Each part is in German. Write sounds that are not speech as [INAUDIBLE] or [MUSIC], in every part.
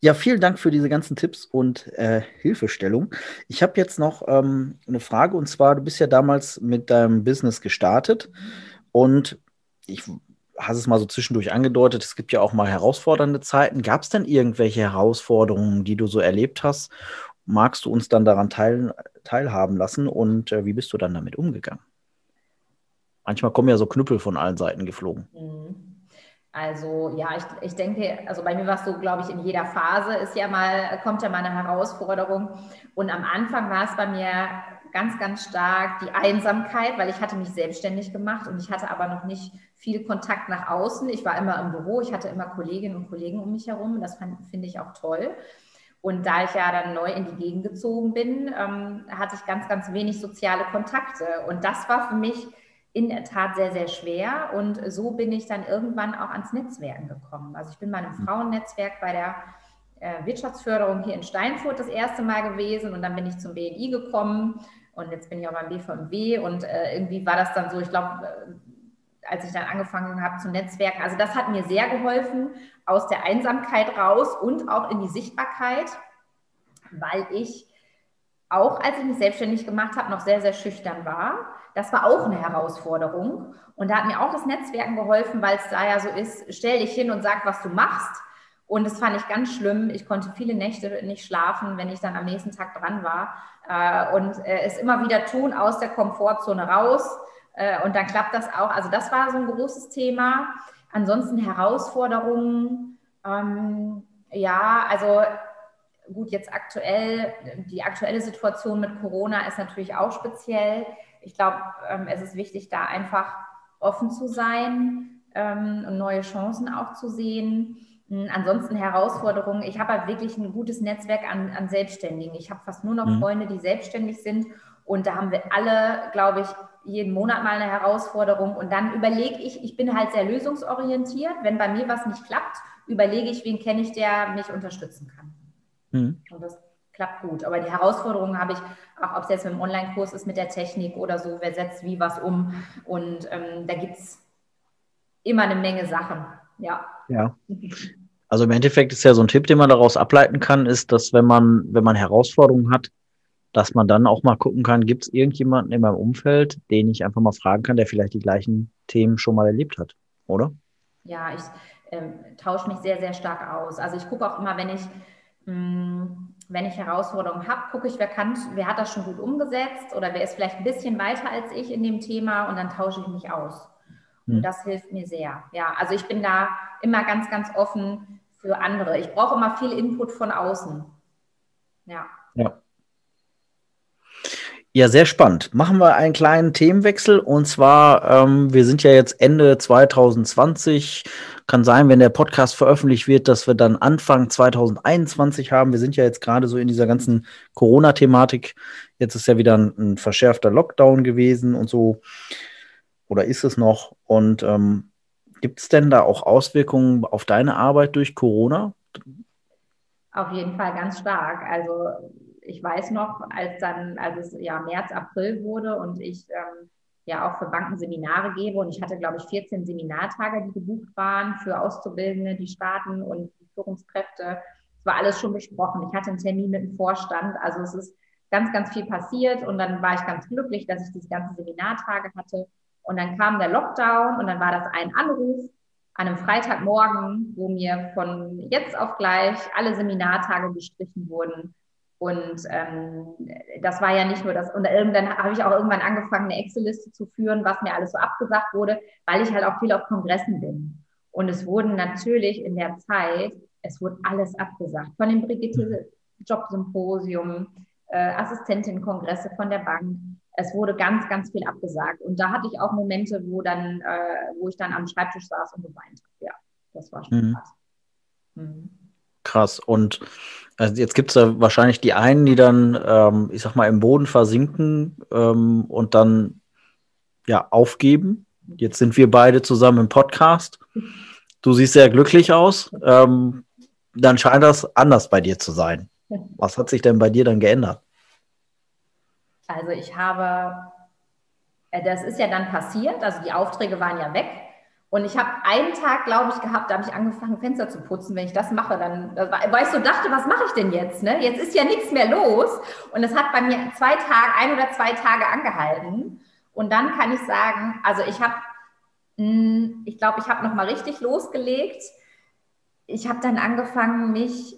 Ja, vielen Dank für diese ganzen Tipps und äh, Hilfestellung. Ich habe jetzt noch ähm, eine Frage und zwar, du bist ja damals mit deinem Business gestartet und ich hast es mal so zwischendurch angedeutet, es gibt ja auch mal herausfordernde Zeiten. Gab es denn irgendwelche Herausforderungen, die du so erlebt hast? Magst du uns dann daran teil, teilhaben lassen und äh, wie bist du dann damit umgegangen? Manchmal kommen ja so Knüppel von allen Seiten geflogen. Mhm. Also ja, ich, ich denke, also bei mir war es so, glaube ich, in jeder Phase ist ja mal, kommt ja mal eine Herausforderung. Und am Anfang war es bei mir ganz, ganz stark die Einsamkeit, weil ich hatte mich selbstständig gemacht und ich hatte aber noch nicht viel Kontakt nach außen. Ich war immer im Büro, ich hatte immer Kolleginnen und Kollegen um mich herum. Das finde ich auch toll. Und da ich ja dann neu in die Gegend gezogen bin, ähm, hatte ich ganz, ganz wenig soziale Kontakte. Und das war für mich in der Tat sehr, sehr schwer. Und so bin ich dann irgendwann auch ans Netzwerken gekommen. Also ich bin bei einem mhm. Frauennetzwerk bei der äh, Wirtschaftsförderung hier in Steinfurt das erste Mal gewesen und dann bin ich zum BNI gekommen und jetzt bin ich auch beim BVMW und äh, irgendwie war das dann so, ich glaube, äh, als ich dann angefangen habe zu Netzwerken, also das hat mir sehr geholfen, aus der Einsamkeit raus und auch in die Sichtbarkeit, weil ich auch, als ich mich selbstständig gemacht habe, noch sehr, sehr schüchtern war. Das war auch eine Herausforderung. Und da hat mir auch das Netzwerken geholfen, weil es da ja so ist, stell dich hin und sag, was du machst. Und das fand ich ganz schlimm. Ich konnte viele Nächte nicht schlafen, wenn ich dann am nächsten Tag dran war. Äh, und äh, es immer wieder tun, aus der Komfortzone raus. Äh, und dann klappt das auch. Also das war so ein großes Thema. Ansonsten Herausforderungen. Ähm, ja, also gut, jetzt aktuell, die aktuelle Situation mit Corona ist natürlich auch speziell. Ich glaube, ähm, es ist wichtig, da einfach offen zu sein ähm, und neue Chancen auch zu sehen. Hm, ansonsten Herausforderungen. Ich habe halt wirklich ein gutes Netzwerk an, an Selbstständigen. Ich habe fast nur noch mhm. Freunde, die selbstständig sind. Und da haben wir alle, glaube ich, jeden Monat mal eine Herausforderung. Und dann überlege ich, ich bin halt sehr lösungsorientiert. Wenn bei mir was nicht klappt, überlege ich, wen kenne ich, der mich unterstützen kann. Mhm. Und das klappt gut. Aber die Herausforderungen habe ich, auch ob es jetzt mit dem Online-Kurs ist, mit der Technik oder so, wer setzt wie was um. Und ähm, da gibt es immer eine Menge Sachen. Ja. Ja. [LAUGHS] Also im Endeffekt ist ja so ein Tipp, den man daraus ableiten kann, ist, dass wenn man, wenn man Herausforderungen hat, dass man dann auch mal gucken kann, gibt es irgendjemanden in meinem Umfeld, den ich einfach mal fragen kann, der vielleicht die gleichen Themen schon mal erlebt hat, oder? Ja, ich ähm, tausche mich sehr, sehr stark aus. Also ich gucke auch immer, wenn ich wenn ich Herausforderungen habe, gucke ich, wer kann, wer hat das schon gut umgesetzt oder wer ist vielleicht ein bisschen weiter als ich in dem Thema und dann tausche ich mich aus. Und hm. das hilft mir sehr. Ja, also ich bin da immer ganz, ganz offen für andere. Ich brauche immer viel Input von außen. Ja. Ja. Ja, sehr spannend. Machen wir einen kleinen Themenwechsel und zwar, ähm, wir sind ja jetzt Ende 2020. Kann sein, wenn der Podcast veröffentlicht wird, dass wir dann Anfang 2021 haben. Wir sind ja jetzt gerade so in dieser ganzen Corona-Thematik. Jetzt ist ja wieder ein, ein, verschärfter Lockdown gewesen und so. Oder ist es noch? Und ähm, gibt es denn da auch Auswirkungen auf deine Arbeit durch Corona? Auf jeden Fall ganz stark. Also ich weiß noch, als dann, als es ja März, April wurde und ich ähm, ja auch für Banken Seminare gebe und ich hatte, glaube ich, 14 Seminartage, die gebucht waren für Auszubildende, die Staaten und die Führungskräfte. Es war alles schon besprochen. Ich hatte einen Termin mit dem Vorstand. Also es ist ganz, ganz viel passiert und dann war ich ganz glücklich, dass ich diese ganzen Seminartage hatte. Und dann kam der Lockdown und dann war das ein Anruf an einem Freitagmorgen, wo mir von jetzt auf gleich alle Seminartage gestrichen wurden und ähm, das war ja nicht nur das. Und dann habe ich auch irgendwann angefangen, eine Excel-Liste zu führen, was mir alles so abgesagt wurde, weil ich halt auch viel auf Kongressen bin. Und es wurden natürlich in der Zeit, es wurde alles abgesagt. Von dem Brigitte Jobsymposium, äh, Assistentin-Kongresse von der Bank. Es wurde ganz, ganz viel abgesagt. Und da hatte ich auch Momente, wo dann, äh, wo ich dann am Schreibtisch saß und geweint habe. Ja, das war schon mhm. krass. Mhm. Krass. Und also jetzt gibt es ja wahrscheinlich die einen, die dann, ähm, ich sag mal, im Boden versinken ähm, und dann ja aufgeben. Jetzt sind wir beide zusammen im Podcast. Du siehst sehr glücklich aus. Ähm, dann scheint das anders bei dir zu sein. [LAUGHS] Was hat sich denn bei dir dann geändert? Also ich habe, äh, das ist ja dann passiert, also die Aufträge waren ja weg Und ich habe einen Tag, glaube ich, gehabt, da habe ich angefangen, Fenster zu putzen. Wenn ich das mache, dann, weil ich so dachte, was mache ich denn jetzt? Ne? Jetzt ist ja nichts mehr los. Und es hat bei mir zwei Tage, ein oder zwei Tage angehalten. Und dann kann ich sagen, also ich habe, hm, ich glaube, ich habe nochmal richtig losgelegt. Ich habe dann angefangen, mich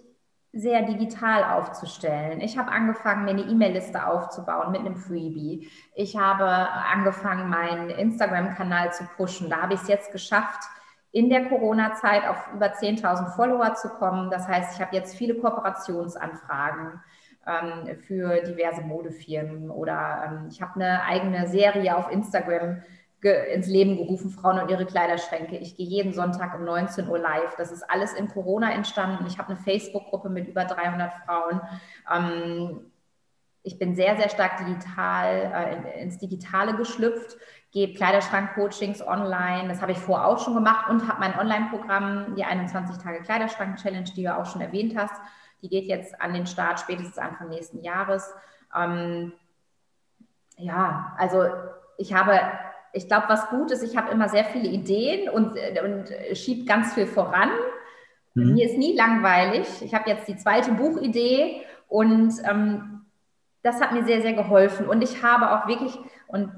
sehr digital aufzustellen. Ich habe angefangen, mir eine E-Mail-Liste aufzubauen mit einem Freebie. Ich habe angefangen, meinen Instagram-Kanal zu pushen. Da habe ich es jetzt geschafft, in der Corona-Zeit auf über 10.000 Follower zu kommen. Das heißt, ich habe jetzt viele Kooperationsanfragen ähm, für diverse Modefirmen oder ähm, ich habe eine eigene Serie auf Instagram ins Leben gerufen, Frauen und ihre Kleiderschränke. Ich gehe jeden Sonntag um 19 Uhr live. Das ist alles in Corona entstanden. Ich habe eine Facebook-Gruppe mit über 300 Frauen. Ähm, ich bin sehr, sehr stark digital äh, ins Digitale geschlüpft, gebe Kleiderschrank-Coachings online. Das habe ich vorher auch schon gemacht und habe mein Online-Programm, die 21 Tage Kleiderschrank-Challenge, die du auch schon erwähnt hast. Die geht jetzt an den Start spätestens Anfang nächsten Jahres. Ähm, ja, also ich habe ich glaube, was gut ist, ich habe immer sehr viele Ideen und, und schiebe ganz viel voran. Mhm. Mir ist nie langweilig. Ich habe jetzt die zweite Buchidee und ähm, das hat mir sehr, sehr geholfen. Und ich habe auch wirklich, und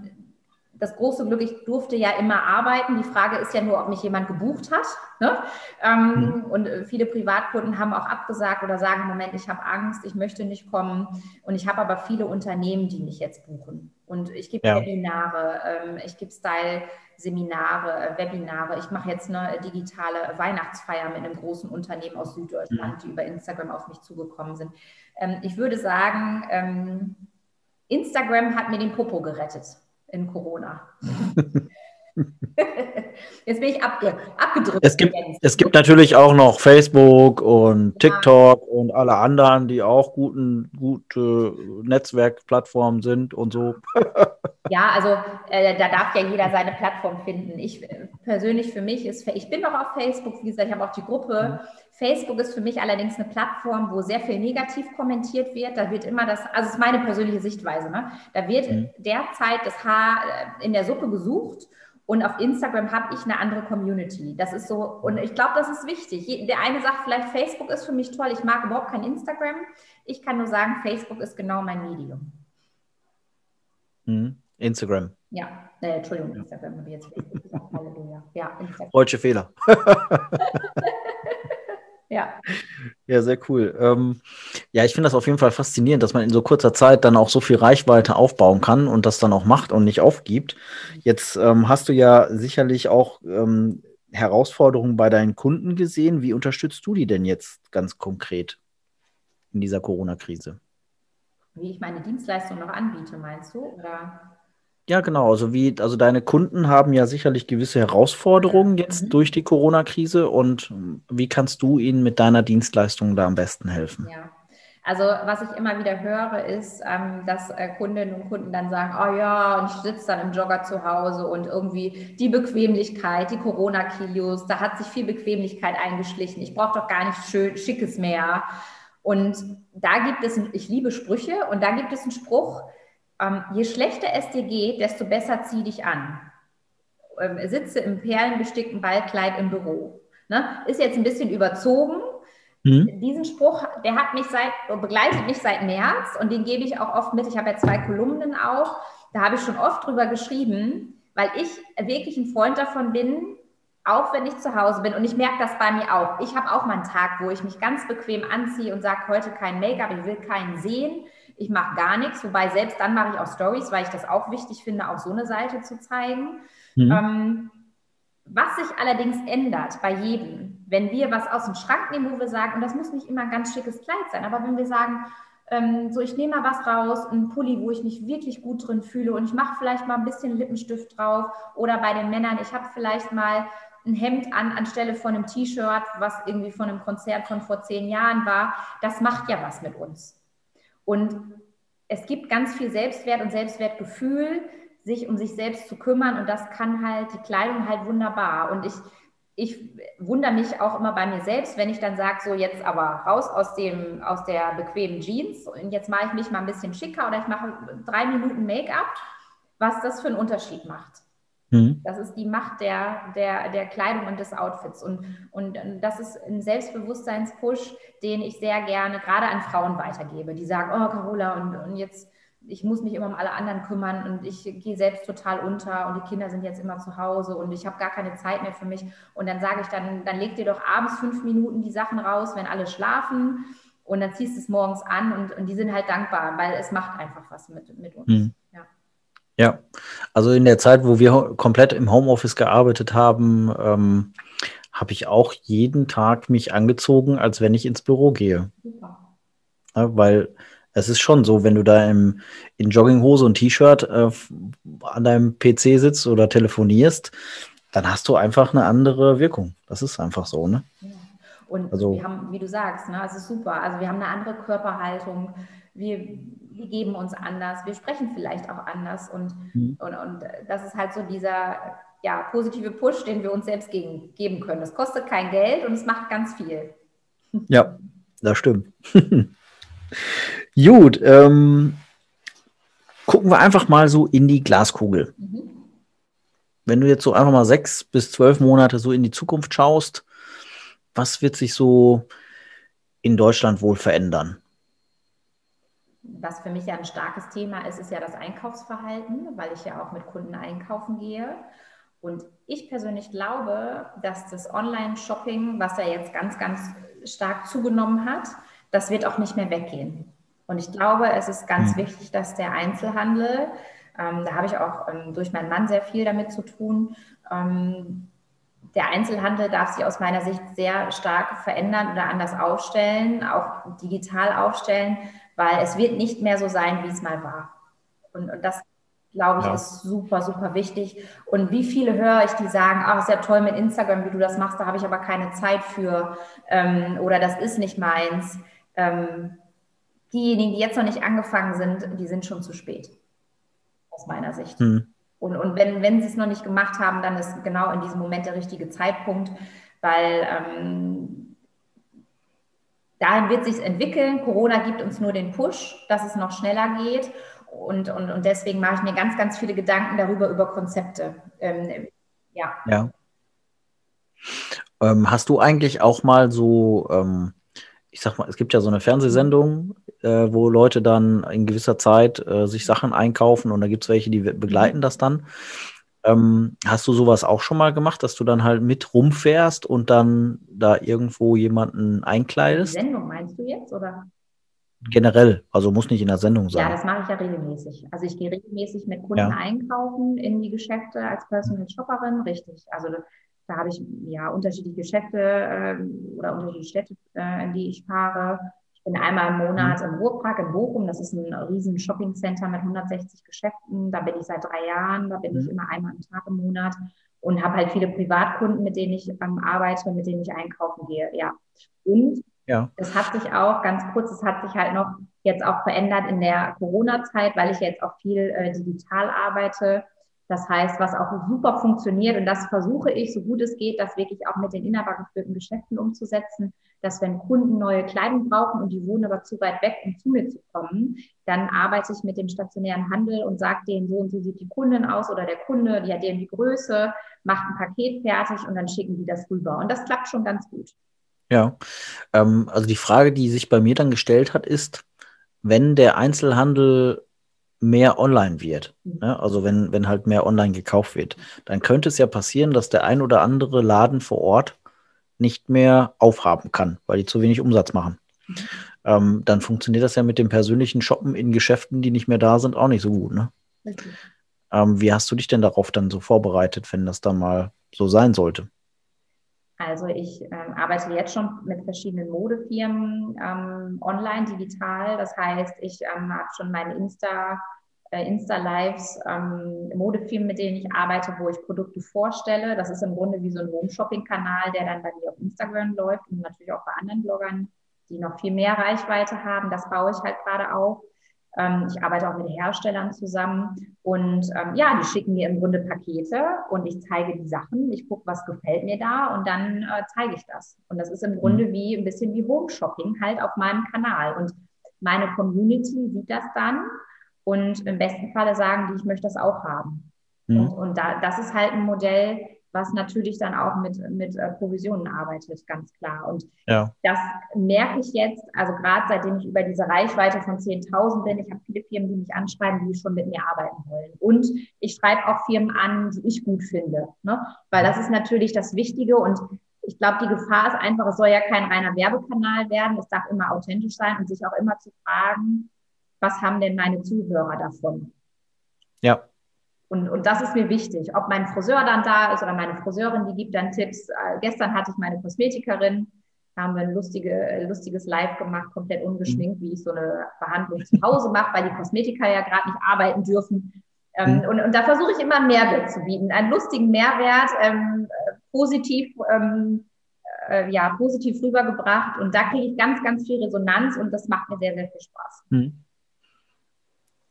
das große Glück, ich durfte ja immer arbeiten. Die Frage ist ja nur, ob mich jemand gebucht hat. Ne? Ähm, mhm. Und äh, viele Privatkunden haben auch abgesagt oder sagen, Moment, ich habe Angst, ich möchte nicht kommen. Und ich habe aber viele Unternehmen, die mich jetzt buchen. Und ich gebe ja. Webinare, ähm, ich gebe Style-Seminare, äh, Webinare. Ich mache jetzt eine digitale Weihnachtsfeier mit einem großen Unternehmen aus Süddeutschland, mhm. die über Instagram auf mich zugekommen sind. Ähm, ich würde sagen, ähm, Instagram hat mir den Popo gerettet in Corona. [LAUGHS] [LAUGHS] Jetzt bin ich abge abgedrückt. Es gibt, es gibt natürlich auch noch Facebook und TikTok ja. und alle anderen, die auch guten, gute Netzwerkplattformen sind und so. [LAUGHS] Ja, also äh, da darf ja jeder seine Plattform finden. Ich äh, persönlich für mich ist, ich bin noch auf Facebook, wie gesagt, ich habe auch die Gruppe. Mhm. Facebook ist für mich allerdings eine Plattform, wo sehr viel negativ kommentiert wird. Da wird immer das, also es ist meine persönliche Sichtweise, ne? da wird mhm. derzeit das Haar äh, in der Suppe gesucht und auf Instagram habe ich eine andere Community. Das ist so, und ich glaube, das ist wichtig. Der eine sagt vielleicht, Facebook ist für mich toll, ich mag überhaupt kein Instagram. Ich kann nur sagen, Facebook ist genau mein Medium. Mhm. Instagram. Ja, äh, Entschuldigung, Instagram habe ich jetzt Facebook gesagt. [LAUGHS] Halleluja. Ja, Instagram. Deutsche Fehler. [LAUGHS] Ja. Ja, sehr cool. Ähm, ja, ich finde das auf jeden Fall faszinierend, dass man in so kurzer Zeit dann auch so viel Reichweite aufbauen kann und das dann auch macht und nicht aufgibt. Jetzt ähm, hast du ja sicherlich auch ähm, Herausforderungen bei deinen Kunden gesehen. Wie unterstützt du die denn jetzt ganz konkret in dieser Corona-Krise? Wie ich meine Dienstleistung noch anbiete, meinst du? Oder? Ja, genau. Also wie, also deine Kunden haben ja sicherlich gewisse Herausforderungen jetzt mhm. durch die Corona-Krise und wie kannst du ihnen mit deiner Dienstleistung da am besten helfen? Ja. Also was ich immer wieder höre, ist, ähm, dass äh, Kundinnen und Kunden dann sagen, oh ja, und ich sitze dann im Jogger zu Hause und irgendwie die Bequemlichkeit, die Corona-Kilos, da hat sich viel Bequemlichkeit eingeschlichen. Ich brauche doch gar nichts schön, Schickes mehr. Und da gibt es, ich liebe Sprüche und da gibt es einen Spruch, ähm, je schlechter es dir geht, desto besser zieh dich an. Ähm, sitze im perlenbestickten Ballkleid im Büro. Ne? Ist jetzt ein bisschen überzogen. Mhm. Diesen Spruch, der hat mich seit, begleitet mich seit März und den gebe ich auch oft mit. Ich habe ja zwei Kolumnen auch. Da habe ich schon oft drüber geschrieben, weil ich wirklich ein Freund davon bin, auch wenn ich zu Hause bin, und ich merke das bei mir auch. Ich habe auch mal einen Tag, wo ich mich ganz bequem anziehe und sage, heute kein Make-up, ich will keinen sehen ich mache gar nichts, wobei selbst dann mache ich auch Stories, weil ich das auch wichtig finde, auch so eine Seite zu zeigen. Mhm. Ähm, was sich allerdings ändert bei jedem, wenn wir was aus dem Schrank nehmen, wo wir sagen, und das muss nicht immer ein ganz schickes Kleid sein, aber wenn wir sagen, ähm, so ich nehme mal was raus, einen Pulli, wo ich mich wirklich gut drin fühle und ich mache vielleicht mal ein bisschen Lippenstift drauf oder bei den Männern, ich habe vielleicht mal ein Hemd an anstelle von einem T-Shirt, was irgendwie von einem Konzert von vor zehn Jahren war, das macht ja was mit uns. Und es gibt ganz viel Selbstwert und Selbstwertgefühl, sich um sich selbst zu kümmern und das kann halt die Kleidung halt wunderbar. Und ich, ich wundere mich auch immer bei mir selbst, wenn ich dann sage, so jetzt aber raus aus, dem, aus der bequemen Jeans und jetzt mache ich mich mal ein bisschen schicker oder ich mache drei Minuten Make-up, was das für einen Unterschied macht. Mhm. Das ist die Macht der, der, der Kleidung und des Outfits. Und, und das ist ein Selbstbewusstseinspush, den ich sehr gerne gerade an Frauen weitergebe, die sagen, oh Carola, und, und jetzt, ich muss mich immer um alle anderen kümmern und ich gehe selbst total unter und die Kinder sind jetzt immer zu Hause und ich habe gar keine Zeit mehr für mich. Und dann sage ich, dann, dann leg dir doch abends fünf Minuten die Sachen raus, wenn alle schlafen und dann ziehst du es morgens an und, und die sind halt dankbar, weil es macht einfach was mit, mit uns. Mhm. Ja. Also in der Zeit, wo wir komplett im Homeoffice gearbeitet haben, ähm, habe ich auch jeden Tag mich angezogen, als wenn ich ins Büro gehe. Ja, weil es ist schon so, wenn du da im, in Jogginghose und T-Shirt äh, an deinem PC sitzt oder telefonierst, dann hast du einfach eine andere Wirkung. Das ist einfach so, ne? Ja. Und also, wir haben, wie du sagst, ne, es ist super. Also wir haben eine andere Körperhaltung. Wir, wir geben uns anders. Wir sprechen vielleicht auch anders. Und, mhm. und, und das ist halt so dieser ja, positive Push, den wir uns selbst gegen, geben können. Es kostet kein Geld und es macht ganz viel. Ja, das stimmt. [LAUGHS] Gut, ähm, gucken wir einfach mal so in die Glaskugel. Mhm. Wenn du jetzt so einfach mal sechs bis zwölf Monate so in die Zukunft schaust, was wird sich so in Deutschland wohl verändern? Was für mich ja ein starkes Thema ist, ist ja das Einkaufsverhalten, weil ich ja auch mit Kunden einkaufen gehe. Und ich persönlich glaube, dass das Online-Shopping, was ja jetzt ganz, ganz stark zugenommen hat, das wird auch nicht mehr weggehen. Und ich glaube, es ist ganz mhm. wichtig, dass der Einzelhandel, ähm, da habe ich auch ähm, durch meinen Mann sehr viel damit zu tun, ähm, der Einzelhandel darf sich aus meiner Sicht sehr stark verändern oder anders aufstellen, auch digital aufstellen, weil es wird nicht mehr so sein, wie es mal war. Und, und das, glaube ich, ja. ist super, super wichtig. Und wie viele höre ich, die sagen, ach, ist ja toll mit Instagram, wie du das machst, da habe ich aber keine Zeit für ähm, oder das ist nicht meins. Ähm, diejenigen, die jetzt noch nicht angefangen sind, die sind schon zu spät, aus meiner Sicht. Hm. Und, und wenn, wenn sie es noch nicht gemacht haben, dann ist genau in diesem Moment der richtige Zeitpunkt, weil ähm, dahin wird sich entwickeln. Corona gibt uns nur den Push, dass es noch schneller geht. Und, und, und deswegen mache ich mir ganz, ganz viele Gedanken darüber, über Konzepte. Ähm, ja. ja. Ähm, hast du eigentlich auch mal so ähm, ich sag mal, es gibt ja so eine Fernsehsendung, äh, wo Leute dann in gewisser Zeit äh, sich Sachen einkaufen und da gibt es welche, die begleiten das dann. Ähm, hast du sowas auch schon mal gemacht, dass du dann halt mit rumfährst und dann da irgendwo jemanden einkleidest? Die Sendung meinst du jetzt, oder? Generell, also muss nicht in der Sendung sein. Ja, das mache ich ja regelmäßig. Also ich gehe regelmäßig mit Kunden ja. einkaufen in die Geschäfte als Personal Shopperin, richtig. Also da habe ich ja unterschiedliche Geschäfte äh, oder unterschiedliche Städte, äh, in die ich fahre. Ich bin einmal im Monat mhm. im Ruhrpark in Bochum. Das ist ein riesen Shopping-Center mit 160 Geschäften. Da bin ich seit drei Jahren. Da bin mhm. ich immer einmal am Tag im Monat und habe halt viele Privatkunden, mit denen ich ähm, arbeite, mit denen ich einkaufen gehe. Ja. Und ja. es hat sich auch ganz kurz, es hat sich halt noch jetzt auch verändert in der Corona-Zeit, weil ich jetzt auch viel äh, digital arbeite das heißt, was auch super funktioniert, und das versuche ich, so gut es geht, das wirklich auch mit den inhabergeführten Geschäften umzusetzen, dass wenn Kunden neue Kleidung brauchen und die wohnen aber zu weit weg, um zu mir zu kommen, dann arbeite ich mit dem stationären Handel und sage denen, so und so sieht die Kundin aus oder der Kunde, die hat denen die Größe, macht ein Paket fertig und dann schicken die das rüber. Und das klappt schon ganz gut. Ja, ähm, also die Frage, die sich bei mir dann gestellt hat, ist, wenn der Einzelhandel mehr online wird, mhm. ne? also wenn, wenn halt mehr online gekauft wird, dann könnte es ja passieren, dass der ein oder andere Laden vor Ort nicht mehr aufhaben kann, weil die zu wenig Umsatz machen. Mhm. Ähm, dann funktioniert das ja mit dem persönlichen Shoppen in Geschäften, die nicht mehr da sind, auch nicht so gut. Ne? Okay. Ähm, wie hast du dich denn darauf dann so vorbereitet, wenn das dann mal so sein sollte? Also ich ähm, arbeite jetzt schon mit verschiedenen Modefirmen ähm, online, digital. Das heißt, ich ähm, habe schon meine Insta, Insta-Lives, ähm, Modefirmen, mit denen ich arbeite, wo ich Produkte vorstelle. Das ist im Grunde wie so ein Home-Shopping-Kanal, der dann bei mir auf Instagram läuft und natürlich auch bei anderen Bloggern, die noch viel mehr Reichweite haben. Das baue ich halt gerade auf. Ähm, ich arbeite auch mit Herstellern zusammen und ähm, ja, die schicken mir im Grunde Pakete und ich zeige die Sachen. Ich gucke, was gefällt mir da und dann äh, zeige ich das. Und das ist im Grunde mhm. wie ein bisschen wie Home Shopping halt auf meinem Kanal. Und meine Community sieht das dann und im besten Falle sagen die, ich möchte das auch haben. Mhm. Und, und da, das ist halt ein Modell, was natürlich dann auch mit, mit äh, Provisionen arbeitet, ganz klar. Und ja. das merke ich jetzt, also gerade seitdem ich über diese Reichweite von 10.000 bin, ich habe viele Firmen, die mich anschreiben, die schon mit mir arbeiten wollen. Und ich schreibe auch Firmen an, die ich gut finde, ne? weil das ist natürlich das Wichtige und ich glaube, die Gefahr ist einfach, es soll ja kein reiner Werbekanal werden, es darf immer authentisch sein und sich auch immer zu fragen, was haben denn meine Zuhörer davon? Ja, und, und das ist mir wichtig. Ob mein Friseur dann da ist oder meine Friseurin, die gibt dann Tipps. Äh, gestern hatte ich meine Kosmetikerin, da haben wir ein lustige, lustiges Live gemacht, komplett ungeschminkt, wie ich so eine Behandlung zu Hause mache, weil die Kosmetiker ja gerade nicht arbeiten dürfen. Ähm, mhm. und, und da versuche ich immer Mehrwert zu bieten, einen lustigen Mehrwert, ähm, positiv, ähm, äh, ja, positiv rübergebracht. Und da kriege ich ganz, ganz viel Resonanz und das macht mir sehr, sehr viel Spaß. Mhm.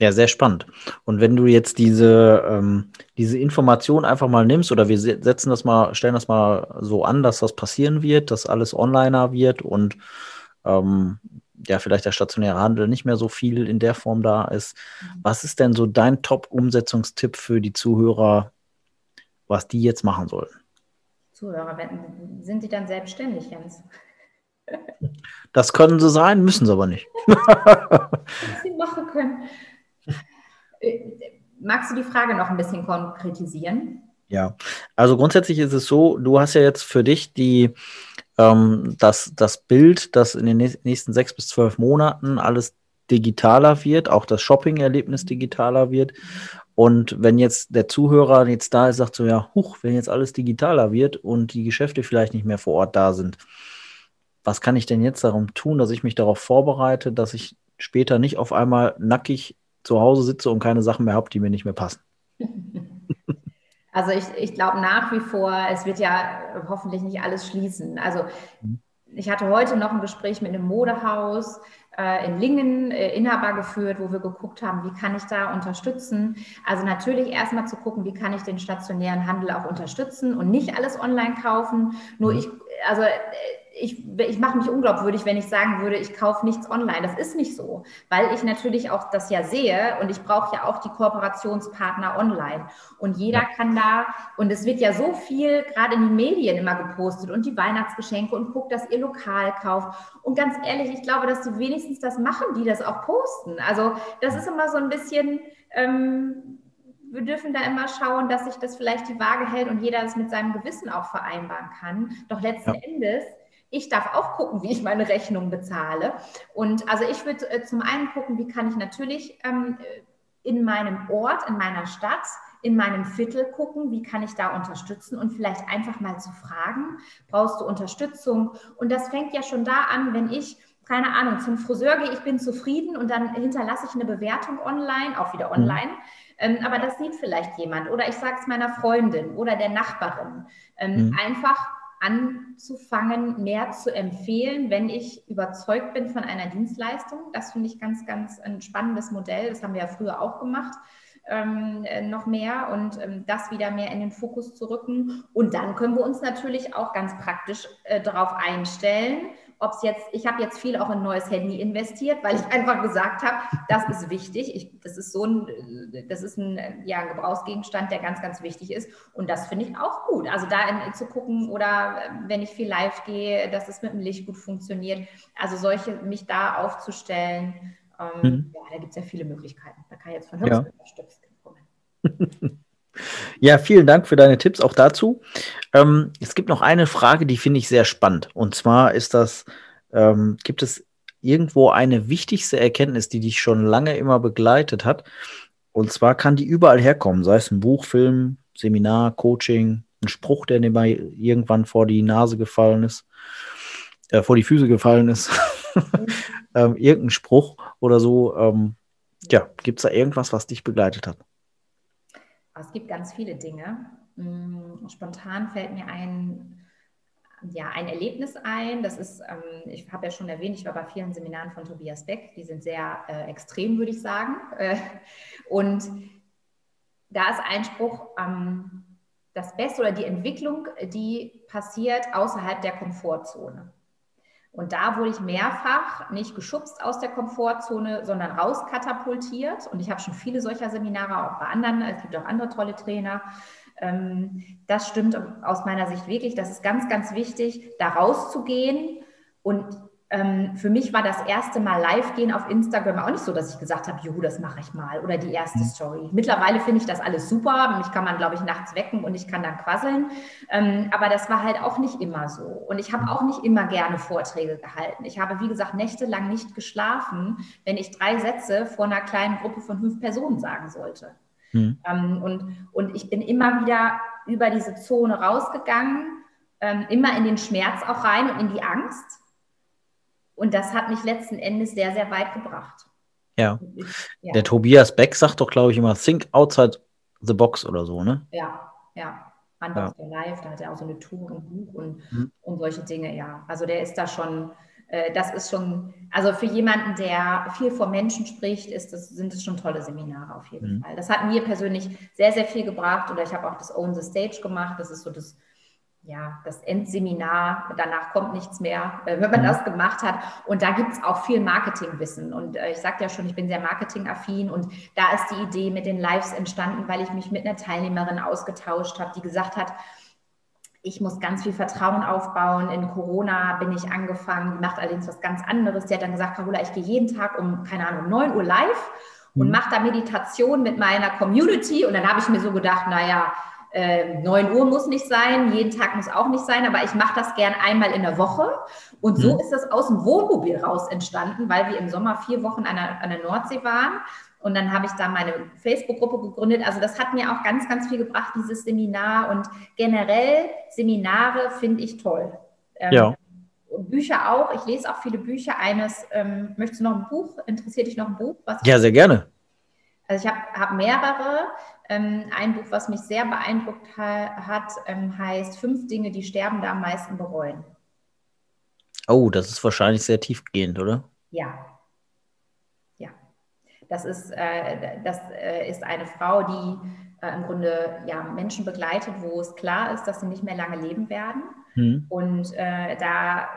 Ja, sehr spannend. Und wenn du jetzt diese, ähm, diese Information einfach mal nimmst oder wir setzen das mal, stellen das mal so an, dass das passieren wird, dass alles onliner wird und ähm, ja, vielleicht der stationäre Handel nicht mehr so viel in der Form da ist. Mhm. Was ist denn so dein Top-Umsetzungstipp für die Zuhörer, was die jetzt machen sollen? Zuhörer, sind die dann selbstständig, Jens? Das können sie sein, müssen sie aber nicht. [LAUGHS] Was sie machen können. Magst du die Frage noch ein bisschen konkretisieren? Ja, also grundsätzlich ist es so, du hast ja jetzt für dich die, ähm, das, das Bild, dass in den nächsten sechs bis zwölf Monaten alles digitaler wird, auch das Shopping-Erlebnis digitaler wird. Und wenn jetzt der Zuhörer jetzt da ist, sagt so, ja, huch, wenn jetzt alles digitaler wird und die Geschäfte vielleicht nicht mehr vor Ort da sind, was kann ich denn jetzt darum tun, dass ich mich darauf vorbereite, dass ich später nicht auf einmal nackig zu Hause sitze und keine Sachen mehr habe, die mir nicht mehr passen. [LAUGHS] Also ich, ich glaube nach wie vor, es wird ja hoffentlich nicht alles schließen. Also mhm. ich hatte heute noch ein Gespräch mit einem Modehaus äh, in Lingen, äh, Inhaber geführt, wo wir geguckt haben, wie kann ich da unterstützen. Also natürlich erstmal zu gucken, wie kann ich den stationären Handel auch unterstützen und nicht alles online kaufen. Nur mhm. ich, also äh, ich, ich mache mich unglaubwürdig, wenn ich sagen würde, ich kaufe nichts online. Das ist nicht so, weil ich natürlich auch das ja sehe und ich brauche ja auch die Kooperationspartner online. Und jeder kann da, und es wird ja so viel gerade in den Medien immer gepostet und die Weihnachtsgeschenke und guckt, dass ihr lokal kauft. Und ganz ehrlich, ich glaube, dass die wenigstens das machen, die das auch posten. Also das ist immer so ein bisschen... Ähm, wir dürfen da immer schauen, dass sich das vielleicht die Waage hält und jeder es mit seinem Gewissen auch vereinbaren kann. Doch letzten ja. Endes ich darf auch gucken, wie ich meine Rechnung bezahle. Und also ich würde äh, zum einen gucken, wie kann ich natürlich ähm, in meinem Ort, in meiner Stadt, in meinem Viertel gucken, wie kann ich da unterstützen und vielleicht einfach mal zu fragen, brauchst du Unterstützung? Und das fängt ja schon da an, wenn ich keine Ahnung, zum Friseur gehe, ich bin zufrieden und dann hinterlasse ich eine Bewertung online, auch wieder mhm. online. Ähm, aber das sieht vielleicht jemand oder ich sage es meiner Freundin oder der Nachbarin. Ähm, mhm. Einfach anzufangen, mehr zu empfehlen, wenn ich überzeugt bin von einer Dienstleistung. Das finde ich ganz, ganz ein spannendes Modell. Das haben wir ja früher auch gemacht. Ähm, äh, noch mehr und ähm, das wieder mehr in den Fokus zu rücken. Und dann können wir uns natürlich auch ganz praktisch äh, darauf einstellen, ob es jetzt, ich habe jetzt viel auch in ein neues Handy investiert, weil ich einfach gesagt habe, das ist wichtig. Ich, das ist so ein, das ist ein, ja, ein Gebrauchsgegenstand, der ganz, ganz wichtig ist. Und das finde ich auch gut. Also da in, zu gucken oder wenn ich viel live gehe, dass es mit dem Licht gut funktioniert. Also solche, mich da aufzustellen, ähm, mhm. ja, da gibt es ja viele Möglichkeiten. Da kann ich jetzt von Höchst ja. kommen. [LAUGHS] Ja, vielen Dank für deine Tipps auch dazu. Ähm, es gibt noch eine Frage, die finde ich sehr spannend. Und zwar ist das, ähm, gibt es irgendwo eine wichtigste Erkenntnis, die dich schon lange immer begleitet hat? Und zwar kann die überall herkommen, sei es ein Buch, Film, Seminar, Coaching, ein Spruch, der dir mal irgendwann vor die Nase gefallen ist, äh, vor die Füße gefallen ist, [LAUGHS] ähm, irgendein Spruch oder so. Ähm, ja, gibt es da irgendwas, was dich begleitet hat? Es gibt ganz viele Dinge. Mm, spontan fällt mir ein, ja, ein Erlebnis ein. Das ist, ähm, ich habe ja schon erwähnt, ich war bei vielen Seminaren von Tobias Beck. Die sind sehr äh, extrem, würde ich sagen. Äh, und da ist ein Spruch, ähm, das Beste oder die Entwicklung, die passiert außerhalb der Komfortzone. Und da wurde ich mehrfach nicht geschubst aus der Komfortzone, sondern rauskatapultiert. Und ich habe schon viele solcher Seminare auch bei anderen. Es gibt auch andere tolle Trainer. Ähm, das stimmt aus meiner Sicht wirklich. Das ist ganz, ganz wichtig, da rauszugehen und ähm, für mich war das erste Mal live gehen auf Instagram auch nicht so, dass ich gesagt habe, juhu, das mache ich mal oder die erste mhm. Story. Mittlerweile finde ich das alles super. Mich kann man, glaube ich, nachts wecken und ich kann dann quasseln. Ähm, aber das war halt auch nicht immer so. Und ich habe auch nicht immer gerne Vorträge gehalten. Ich habe, wie gesagt, nächtelang nicht geschlafen, wenn ich drei Sätze vor einer kleinen Gruppe von fünf Personen sagen sollte. Mhm. Ähm, und, und ich bin immer wieder über diese Zone rausgegangen, ähm, immer in den Schmerz auch rein und in die Angst und das hat mich letzten Endes sehr, sehr weit gebracht. Ja. Ja. Der Tobias Beck sagt doch, glaube ich, immer, think outside the box oder so, ne? Ja, ja. Unbox ja. Live, da hat er auch so eine Tour und Buch und, mhm. und solche Dinge, ja. Also der ist da schon, äh, das ist schon, also für jemanden, der viel vor Menschen spricht, ist das, sind es schon tolle Seminare auf jeden mhm. Fall. Das hat mir persönlich sehr, sehr viel gebracht oder ich habe auch das Own the Stage gemacht. Das ist so das ja, das Endseminar, danach kommt nichts mehr, äh, wenn man mhm. das gemacht hat. Und da gibt es auch viel Marketingwissen. Und äh, ich sagte ja schon, ich bin sehr marketingaffin und da ist die Idee mit den Lives entstanden, weil ich mich mit einer Teilnehmerin ausgetauscht habe, die gesagt hat, ich muss ganz viel Vertrauen aufbauen. In Corona bin ich angefangen, die macht allerdings was ganz anderes. Die hat dann gesagt, Carola, ich gehe jeden Tag um, keine Ahnung, um 9 Uhr live und mhm. mache da Meditation mit meiner Community. Und dann habe ich mir so gedacht, naja, äh, 9 Uhr muss nicht sein, jeden Tag muss auch nicht sein, aber ich mache das gern einmal in der Woche. Und so mhm. ist das aus dem Wohnmobil raus entstanden, weil wir im Sommer vier Wochen an der, an der Nordsee waren. Und dann habe ich da meine Facebook-Gruppe gegründet. Also das hat mir auch ganz, ganz viel gebracht, dieses Seminar. Und generell Seminare finde ich toll. Ähm, ja. Bücher auch. Ich lese auch viele Bücher. Eines, ähm, möchtest du noch ein Buch? Interessiert dich noch ein Buch? ja, sehr gerne. Also ich habe hab mehrere. Ähm, ein Buch, was mich sehr beeindruckt ha hat, ähm, heißt Fünf Dinge, die Sterbende am meisten bereuen. Oh, das ist wahrscheinlich sehr tiefgehend, oder? Ja. Ja. Das ist, äh, das äh, ist eine Frau, die äh, im Grunde ja, Menschen begleitet, wo es klar ist, dass sie nicht mehr lange leben werden. Hm. Und äh, da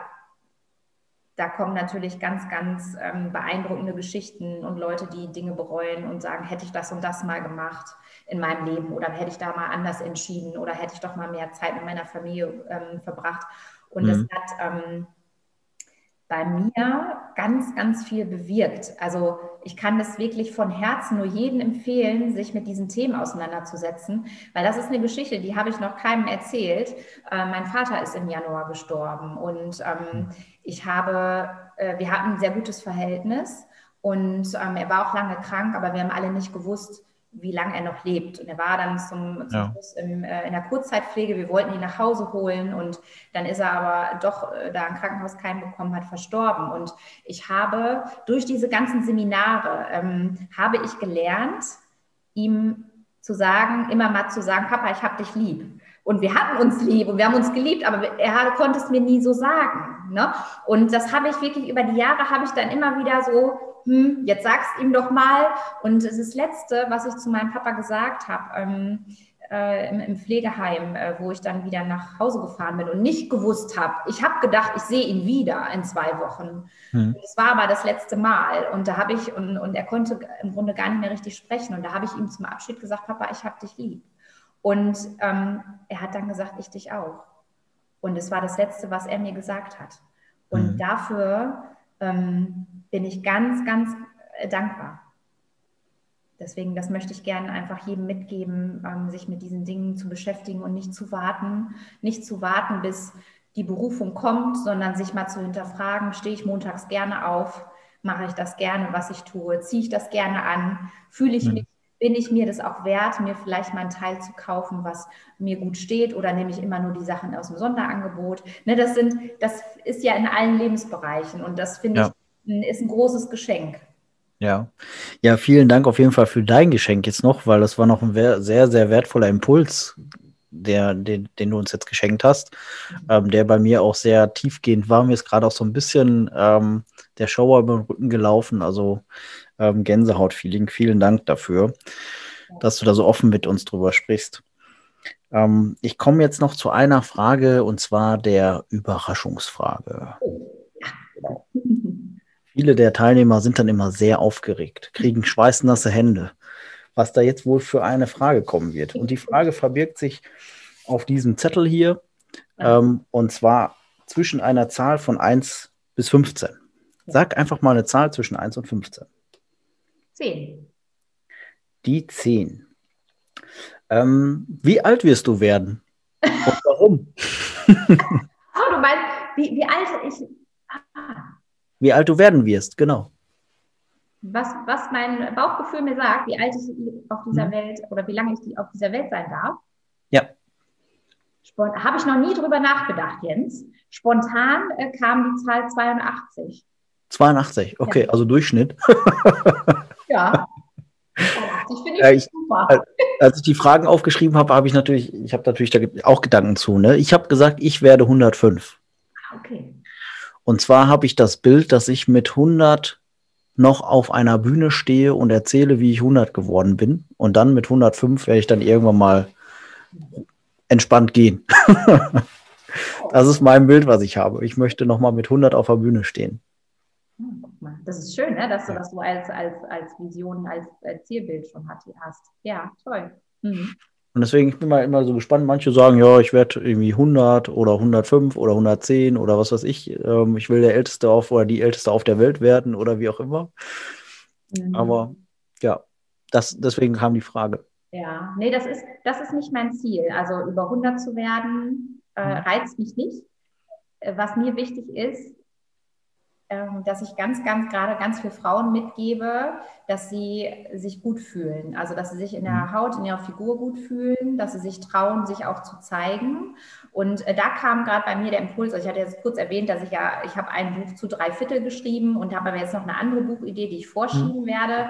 da kommen natürlich ganz, ganz ähm, beeindruckende Geschichten und Leute, die Dinge bereuen und sagen, hätte ich das und das mal gemacht in meinem Leben oder hätte ich da mal anders entschieden oder hätte ich doch mal mehr Zeit mit meiner Familie ähm, verbracht. Und mhm. das hat ähm, bei mir ganz, ganz viel bewirkt. Also ich kann das wirklich von Herzen nur jedem empfehlen, sich mit diesen Themen auseinanderzusetzen, weil das ist eine Geschichte, die habe ich noch keinem erzählt. Äh, mein Vater ist im Januar gestorben und ähm, ich habe, äh, wir hatten ein sehr gutes Verhältnis und ähm, er war auch lange krank, aber wir haben alle nicht gewusst, wie lange er noch lebt. Und er war dann zum, zum ja. Schluss im, äh, in der Kurzzeitpflege. Wir wollten ihn nach Hause holen und dann ist er aber doch, äh, da ein Krankenhaus keinen bekommen hat, verstorben. Und ich habe durch diese ganzen Seminare, ähm, habe ich gelernt, ihm zu sagen, immer mal zu sagen, Papa, ich habe dich lieb. Und wir hatten uns lieb und wir haben uns geliebt, aber er konnte es mir nie so sagen. Ne? Und das habe ich wirklich über die Jahre, habe ich dann immer wieder so hm, jetzt sag's ihm doch mal. Und das ist das Letzte, was ich zu meinem Papa gesagt habe. Ähm, äh, im, im, Pflegeheim, äh, wo ich dann wieder nach Hause gefahren bin und nicht gewusst habe. Ich habe gedacht, ich sehe ihn wieder in zwei Wochen. Hm. Das war aber das letzte Mal und da habe ich und, und er konnte im Grunde gar nicht mehr richtig sprechen und da habe ich ihm zum Abschied gesagt, Papa, ich habe dich lieb. Und ähm, er hat dann gesagt, ich dich auch. Und es war das letzte, was er mir gesagt hat. Und hm. dafür ähm, bin ich ganz, ganz äh, dankbar. Deswegen, das möchte ich gerne einfach jedem mitgeben, ähm, sich mit diesen Dingen zu beschäftigen und nicht zu warten, nicht zu warten, bis die Berufung kommt, sondern sich mal zu hinterfragen, stehe ich montags gerne auf, mache ich das gerne, was ich tue, ziehe ich das gerne an, fühle ich mhm. mich, bin ich mir das auch wert, mir vielleicht mal einen Teil zu kaufen, was mir gut steht oder nehme ich immer nur die Sachen aus dem Sonderangebot. Ne, das sind, das ist ja in allen Lebensbereichen und das finde ja. ich ist ein großes Geschenk. Ja. Ja, vielen Dank auf jeden Fall für dein Geschenk jetzt noch, weil das war noch ein sehr, sehr wertvoller Impuls, der, den, den du uns jetzt geschenkt hast, ähm, der bei mir auch sehr tiefgehend war. Mir ist gerade auch so ein bisschen ähm, der Schauer über den Rücken gelaufen, also ähm, Gänsehaut-Feeling. Vielen Dank dafür, dass du da so offen mit uns drüber sprichst. Ähm, ich komme jetzt noch zu einer Frage und zwar der Überraschungsfrage. Oh. Genau. [LAUGHS] [LAUGHS] Viele der Teilnehmer sind dann immer sehr aufgeregt, kriegen schweißnasse Hände, was da jetzt wohl für eine Frage kommen wird. Und die Frage verbirgt sich auf diesem Zettel hier, ähm, und zwar zwischen einer Zahl von 1 bis 15. Sag einfach mal eine Zahl zwischen 1 und 15. 10. Die 10. Ähm, wie alt wirst du werden? Und warum? [LAUGHS] oh, du meinst, wie, wie alt ich. Ah. Wie alt du werden wirst, genau. Was, was mein Bauchgefühl mir sagt, wie alt ich auf dieser mhm. Welt oder wie lange ich auf dieser Welt sein darf. Ja. Habe ich noch nie drüber nachgedacht, Jens. Spontan äh, kam die Zahl 82. 82, okay, ja. also Durchschnitt. [LAUGHS] ja. [LAUGHS] Ich finde ja, ich, super. Als ich die Fragen aufgeschrieben habe, habe ich natürlich, ich habe natürlich da auch Gedanken zu. Ne? Ich habe gesagt, ich werde 105. Ah, okay. Und zwar habe ich das Bild, dass ich mit 100 noch auf einer Bühne stehe und erzähle, wie ich 100 geworden bin. Und dann mit 105 werde ich dann irgendwann mal entspannt gehen. [LAUGHS] das ist mein Bild, was ich habe. Ich möchte noch mal mit 100 auf der Bühne stehen. Hm, das ist schön, ne? dass du das so als, als, als Vision, als, als Zielbild schon hast. Ja, toll. Mhm. Und deswegen ich bin mal immer so gespannt. Manche sagen, ja, ich werde irgendwie 100 oder 105 oder 110 oder was weiß ich. Ähm, ich will der Älteste auf oder die Älteste auf der Welt werden oder wie auch immer. Mhm. Aber ja, das, deswegen kam die Frage. Ja, nee, das ist, das ist nicht mein Ziel. Also über 100 zu werden, äh, mhm. reizt mich nicht. Äh, was mir wichtig ist, dass ich ganz, ganz gerade ganz für Frauen mitgebe, dass sie sich gut fühlen. Also, dass sie sich in der mhm. Haut, in ihrer Figur gut fühlen, dass sie sich trauen, sich auch zu zeigen. Und äh, da kam gerade bei mir der Impuls, also ich hatte jetzt kurz erwähnt, dass ich ja, ich habe ein Buch zu drei Viertel geschrieben und habe aber jetzt noch eine andere Buchidee, die ich vorschieben mhm. werde.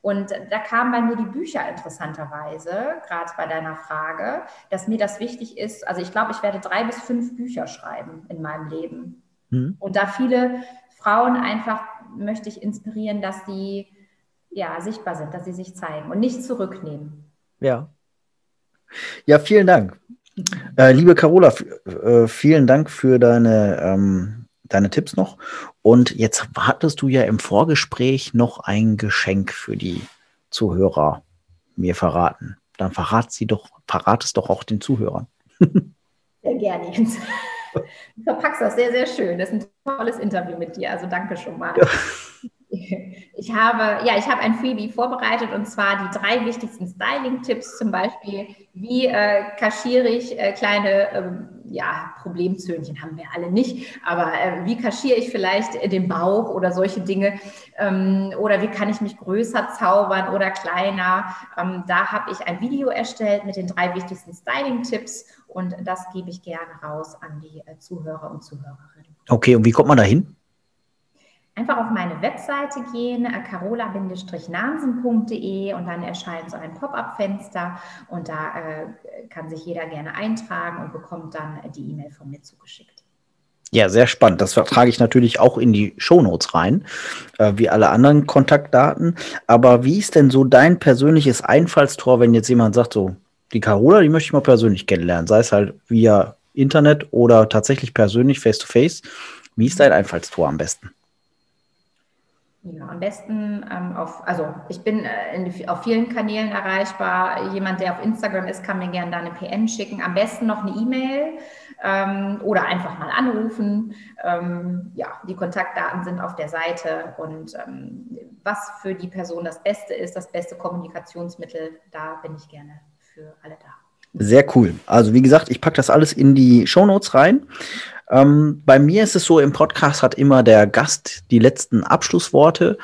Und da kamen bei mir die Bücher interessanterweise, gerade bei deiner Frage, dass mir das wichtig ist. Also ich glaube, ich werde drei bis fünf Bücher schreiben in meinem Leben. Mhm. Und da viele Frauen einfach möchte ich inspirieren, dass sie ja sichtbar sind, dass sie sich zeigen und nicht zurücknehmen. Ja. Ja, vielen Dank. [LAUGHS] Äh, liebe Carola, äh, vielen Dank für deine, ähm, deine Tipps noch. Und jetzt wartest du ja im Vorgespräch noch ein Geschenk für die Zuhörer mir verraten. Dann verrat sie doch, verrat es doch auch den Zuhörern. [LAUGHS] Sehr gerne, Jens. Du verpackst das sehr, sehr schön. Das ist ein tolles Interview mit dir. Also danke schon mal. Ja. [LAUGHS] Ich habe, ja, ich habe ein Freebie vorbereitet und zwar die drei wichtigsten Styling-Tipps, zum Beispiel, wie äh, kaschiere ich äh, kleine, ähm, ja, Problemzöhnchen haben wir alle nicht, aber äh, wie kaschiere ich vielleicht den Bauch oder solche Dinge ähm, oder wie kann ich mich größer zaubern oder kleiner. Ähm, da habe ich ein Video erstellt mit den drei wichtigsten Styling-Tipps und das gebe ich gerne raus an die äh, Zuhörer und Zuhörerinnen. Okay, und wie kommt man da hin? Einfach auf meine Webseite gehen, äh, carola-nansen.de und dann erscheint so ein Pop-up-Fenster und da äh, kann sich jeder gerne eintragen und bekommt dann die E-Mail von mir zugeschickt. Ja, sehr spannend. Das trage ich natürlich auch in die Shownotes rein, äh, wie alle anderen Kontaktdaten. Aber wie ist denn so dein persönliches Einfallstor, wenn jetzt jemand sagt, so, die Carola, die möchte ich mal persönlich kennenlernen, sei es halt via Internet oder tatsächlich persönlich, face to face. Wie ist dein Einfallstor am besten? Ja, am besten ähm, auf, also ich bin äh, in, auf vielen Kanälen erreichbar. Jemand, der auf Instagram ist, kann mir gerne da eine PN schicken. Am besten noch eine E-Mail ähm, oder einfach mal anrufen. Ähm, ja, die Kontaktdaten sind auf der Seite und ähm, was für die Person das Beste ist, das beste Kommunikationsmittel, da bin ich gerne für alle da. Sehr cool. Also wie gesagt, ich packe das alles in die Show Notes rein. Ähm, bei mir ist es so, im Podcast hat immer der Gast die letzten Abschlussworte.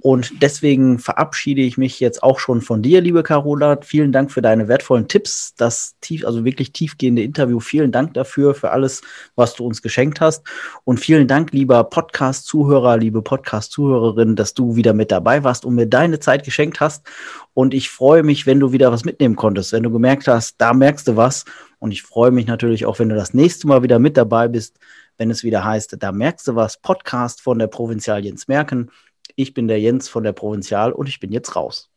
Und deswegen verabschiede ich mich jetzt auch schon von dir, liebe Carola. Vielen Dank für deine wertvollen Tipps, das tief, also wirklich tiefgehende Interview. Vielen Dank dafür, für alles, was du uns geschenkt hast. Und vielen Dank, lieber Podcast-Zuhörer, liebe Podcast-Zuhörerin, dass du wieder mit dabei warst und mir deine Zeit geschenkt hast. Und ich freue mich, wenn du wieder was mitnehmen konntest, wenn du gemerkt hast, da merkst du was. Und ich freue mich natürlich auch, wenn du das nächste Mal wieder mit dabei bist, wenn es wieder heißt, da merkst du was, Podcast von der Provinzial Jens Merken. Ich bin der Jens von der Provinzial und ich bin jetzt raus.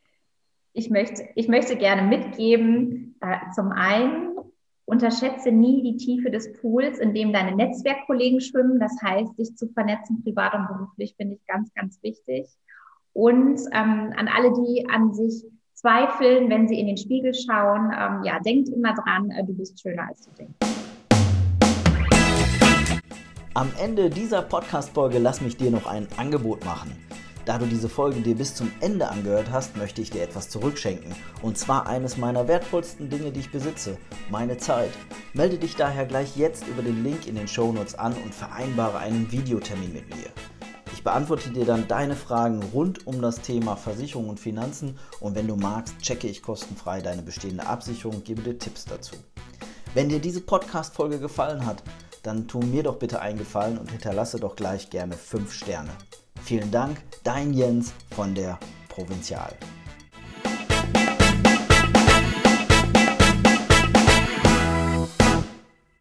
Ich möchte, ich möchte gerne mitgeben, äh, zum einen Unterschätze nie die Tiefe des Pools, in dem deine Netzwerkkollegen schwimmen. Das heißt, dich zu vernetzen, privat und beruflich, finde ich ganz, ganz wichtig. Und ähm, an alle, die an sich zweifeln, wenn sie in den Spiegel schauen, ähm, ja, denkt immer dran, äh, du bist schöner, als du denkst. Am Ende dieser Podcast-Folge lass mich dir noch ein Angebot machen. Da du diese Folge dir bis zum Ende angehört hast, möchte ich dir etwas zurückschenken. Und zwar eines meiner wertvollsten Dinge, die ich besitze, meine Zeit. Melde dich daher gleich jetzt über den Link in den Shownotes an und vereinbare einen Videotermin mit mir. Ich beantworte dir dann deine Fragen rund um das Thema Versicherung und Finanzen und wenn du magst, checke ich kostenfrei deine bestehende Absicherung und gebe dir Tipps dazu. Wenn dir diese Podcast-Folge gefallen hat, dann tu mir doch bitte einen Gefallen und hinterlasse doch gleich gerne 5 Sterne. Vielen Dank, dein Jens von der Provinzial.